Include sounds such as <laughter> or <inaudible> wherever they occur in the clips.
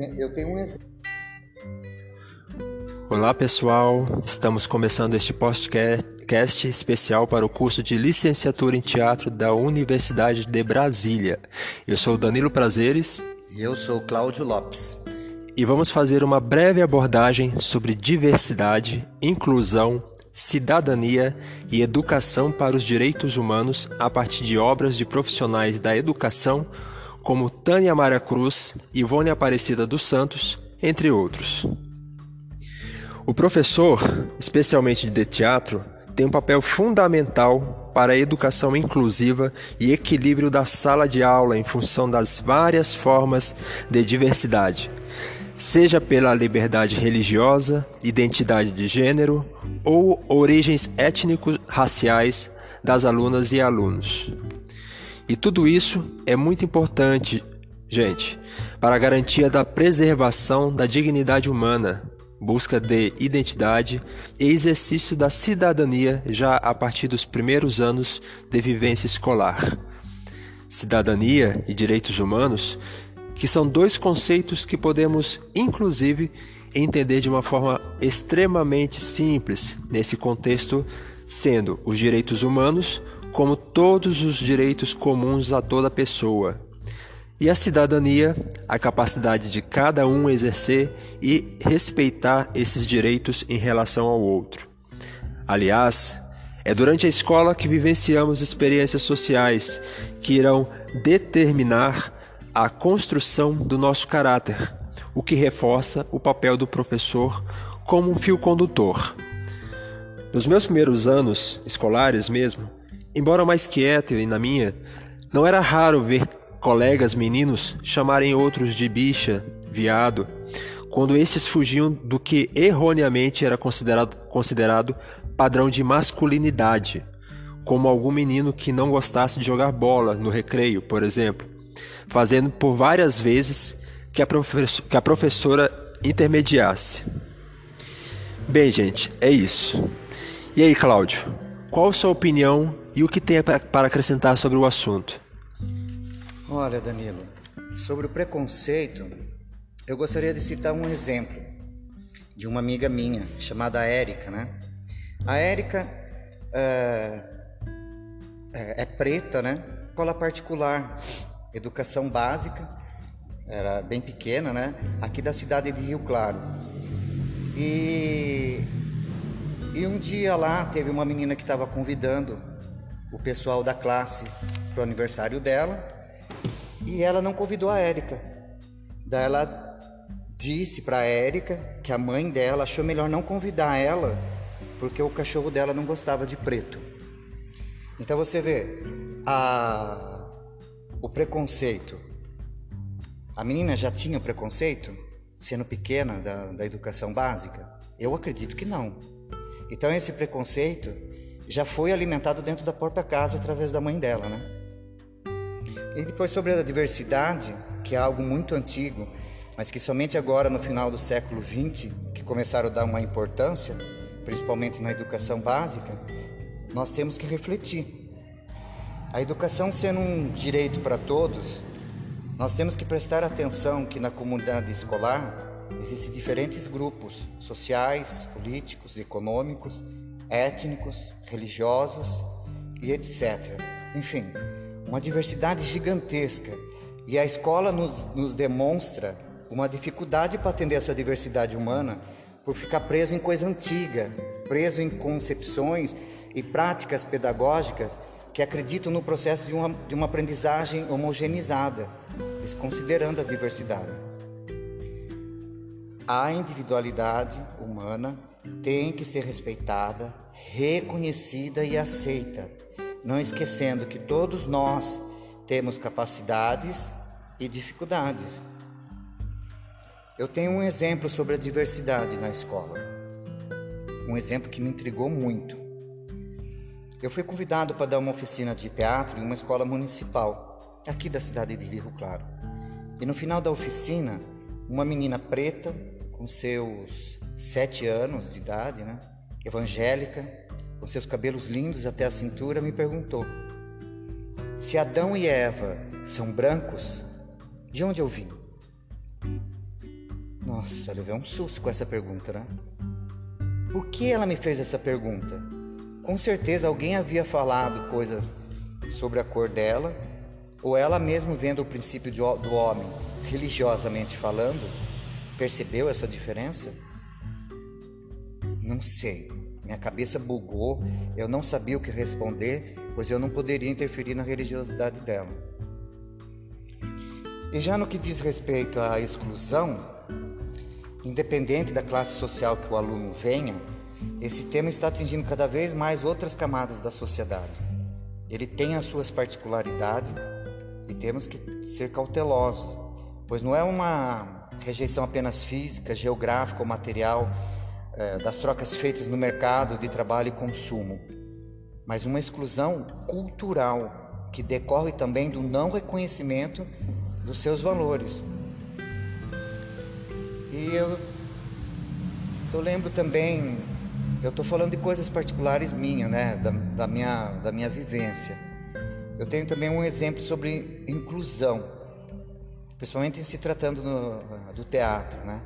exemplo. Eu tenho um exemplo. Olá pessoal, estamos começando este podcast especial para o curso de licenciatura em teatro da Universidade de Brasília. Eu sou Danilo Prazeres. E eu sou Cláudio Lopes. E vamos fazer uma breve abordagem sobre diversidade, inclusão, cidadania e educação para os direitos humanos a partir de obras de profissionais da educação como Tânia Maria Cruz, Ivone Aparecida dos Santos, entre outros. O professor, especialmente de teatro, tem um papel fundamental para a educação inclusiva e equilíbrio da sala de aula em função das várias formas de diversidade, seja pela liberdade religiosa, identidade de gênero ou origens étnico-raciais das alunas e alunos. E tudo isso é muito importante, gente, para a garantia da preservação da dignidade humana, busca de identidade e exercício da cidadania já a partir dos primeiros anos de vivência escolar. Cidadania e direitos humanos, que são dois conceitos que podemos, inclusive, entender de uma forma extremamente simples nesse contexto, sendo os direitos humanos como todos os direitos comuns a toda pessoa. E a cidadania, a capacidade de cada um exercer e respeitar esses direitos em relação ao outro. Aliás, é durante a escola que vivenciamos experiências sociais que irão determinar a construção do nosso caráter, o que reforça o papel do professor como um fio condutor. Nos meus primeiros anos escolares mesmo, Embora mais quieto e na minha, não era raro ver colegas meninos chamarem outros de bicha, viado, quando estes fugiam do que erroneamente era considerado, considerado padrão de masculinidade, como algum menino que não gostasse de jogar bola no recreio, por exemplo, fazendo por várias vezes que a, que a professora intermediasse. Bem, gente, é isso. E aí, Cláudio, qual sua opinião e o que tem para acrescentar sobre o assunto? Olha, Danilo, sobre o preconceito, eu gostaria de citar um exemplo de uma amiga minha chamada Érica, né? A Érica é, é, é preta, né? Escola particular, educação básica, era bem pequena, né? Aqui da cidade de Rio Claro. E, e um dia lá teve uma menina que estava convidando o pessoal da classe para o aniversário dela e ela não convidou a Érica. Daí ela disse para a Érica que a mãe dela achou melhor não convidar ela porque o cachorro dela não gostava de preto. Então você vê a, o preconceito. A menina já tinha preconceito sendo pequena da, da educação básica? Eu acredito que não. Então esse preconceito já foi alimentado dentro da própria casa através da mãe dela, né? E depois sobre a diversidade, que é algo muito antigo, mas que somente agora no final do século XX que começaram a dar uma importância, principalmente na educação básica, nós temos que refletir. A educação sendo um direito para todos, nós temos que prestar atenção que na comunidade escolar existem diferentes grupos sociais, políticos, econômicos étnicos, religiosos e etc. Enfim, uma diversidade gigantesca. E a escola nos, nos demonstra uma dificuldade para atender essa diversidade humana por ficar preso em coisa antiga, preso em concepções e práticas pedagógicas que acreditam no processo de uma, de uma aprendizagem homogeneizada, desconsiderando a diversidade. A individualidade humana tem que ser respeitada, reconhecida e aceita, não esquecendo que todos nós temos capacidades e dificuldades. Eu tenho um exemplo sobre a diversidade na escola. Um exemplo que me intrigou muito. Eu fui convidado para dar uma oficina de teatro em uma escola municipal, aqui da cidade de Rio Claro. E no final da oficina, uma menina preta, com seus sete anos de idade, né? evangélica, com seus cabelos lindos até a cintura, me perguntou: Se Adão e Eva são brancos, de onde eu vim? Nossa, levei um susto com essa pergunta, né? Por que ela me fez essa pergunta? Com certeza alguém havia falado coisas sobre a cor dela, ou ela mesma vendo o princípio do homem, religiosamente falando, percebeu essa diferença? Não sei. Minha cabeça bugou, eu não sabia o que responder, pois eu não poderia interferir na religiosidade dela. E já no que diz respeito à exclusão, independente da classe social que o aluno venha, esse tema está atingindo cada vez mais outras camadas da sociedade. Ele tem as suas particularidades e temos que ser cautelosos, pois não é uma rejeição apenas física, geográfica ou material é, das trocas feitas no mercado de trabalho e consumo, mas uma exclusão cultural que decorre também do não reconhecimento dos seus valores. E eu, eu lembro também, eu estou falando de coisas particulares minhas, né, da, da, minha, da minha vivência. Eu tenho também um exemplo sobre inclusão, principalmente em se tratando no, do teatro, né.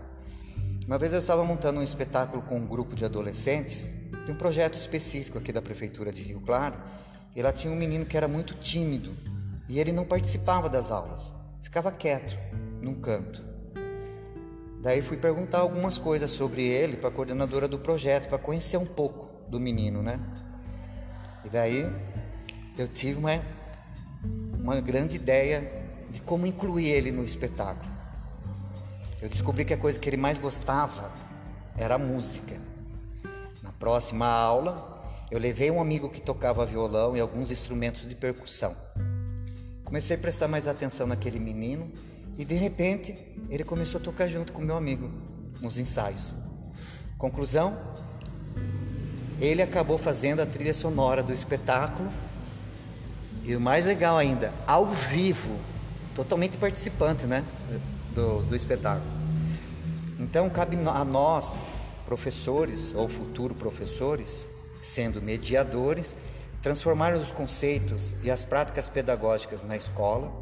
Uma vez eu estava montando um espetáculo com um grupo de adolescentes de um projeto específico aqui da prefeitura de Rio Claro. E lá tinha um menino que era muito tímido e ele não participava das aulas, ficava quieto num canto. Daí fui perguntar algumas coisas sobre ele para a coordenadora do projeto, para conhecer um pouco do menino, né? E daí eu tive uma, uma grande ideia de como incluir ele no espetáculo. Eu descobri que a coisa que ele mais gostava era a música. Na próxima aula, eu levei um amigo que tocava violão e alguns instrumentos de percussão. Comecei a prestar mais atenção naquele menino e de repente ele começou a tocar junto com meu amigo nos ensaios. Conclusão: ele acabou fazendo a trilha sonora do espetáculo e o mais legal ainda, ao vivo, totalmente participante, né, do, do espetáculo. Então, cabe a nós, professores ou futuro professores, sendo mediadores, transformar os conceitos e as práticas pedagógicas na escola,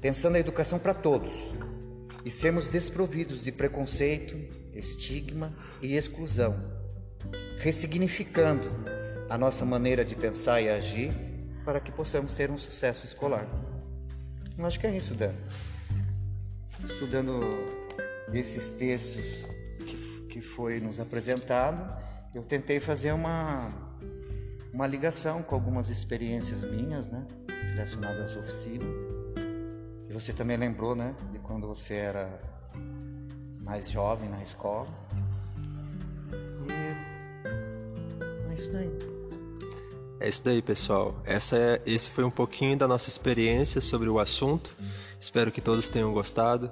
pensando a educação para todos e sermos desprovidos de preconceito, estigma e exclusão, ressignificando a nossa maneira de pensar e agir para que possamos ter um sucesso escolar. Eu acho que é isso, Dan. Estudando desses textos que, que foi nos apresentado, eu tentei fazer uma, uma ligação com algumas experiências minhas, né, relacionadas às oficinas. E você também lembrou, né, de quando você era mais jovem na escola. E é isso daí. É isso daí, pessoal. Essa é, esse foi um pouquinho da nossa experiência sobre o assunto. Espero que todos tenham gostado.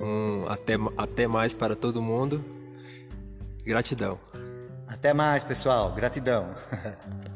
Um até, até mais para todo mundo. Gratidão. Até mais, pessoal. Gratidão. <laughs>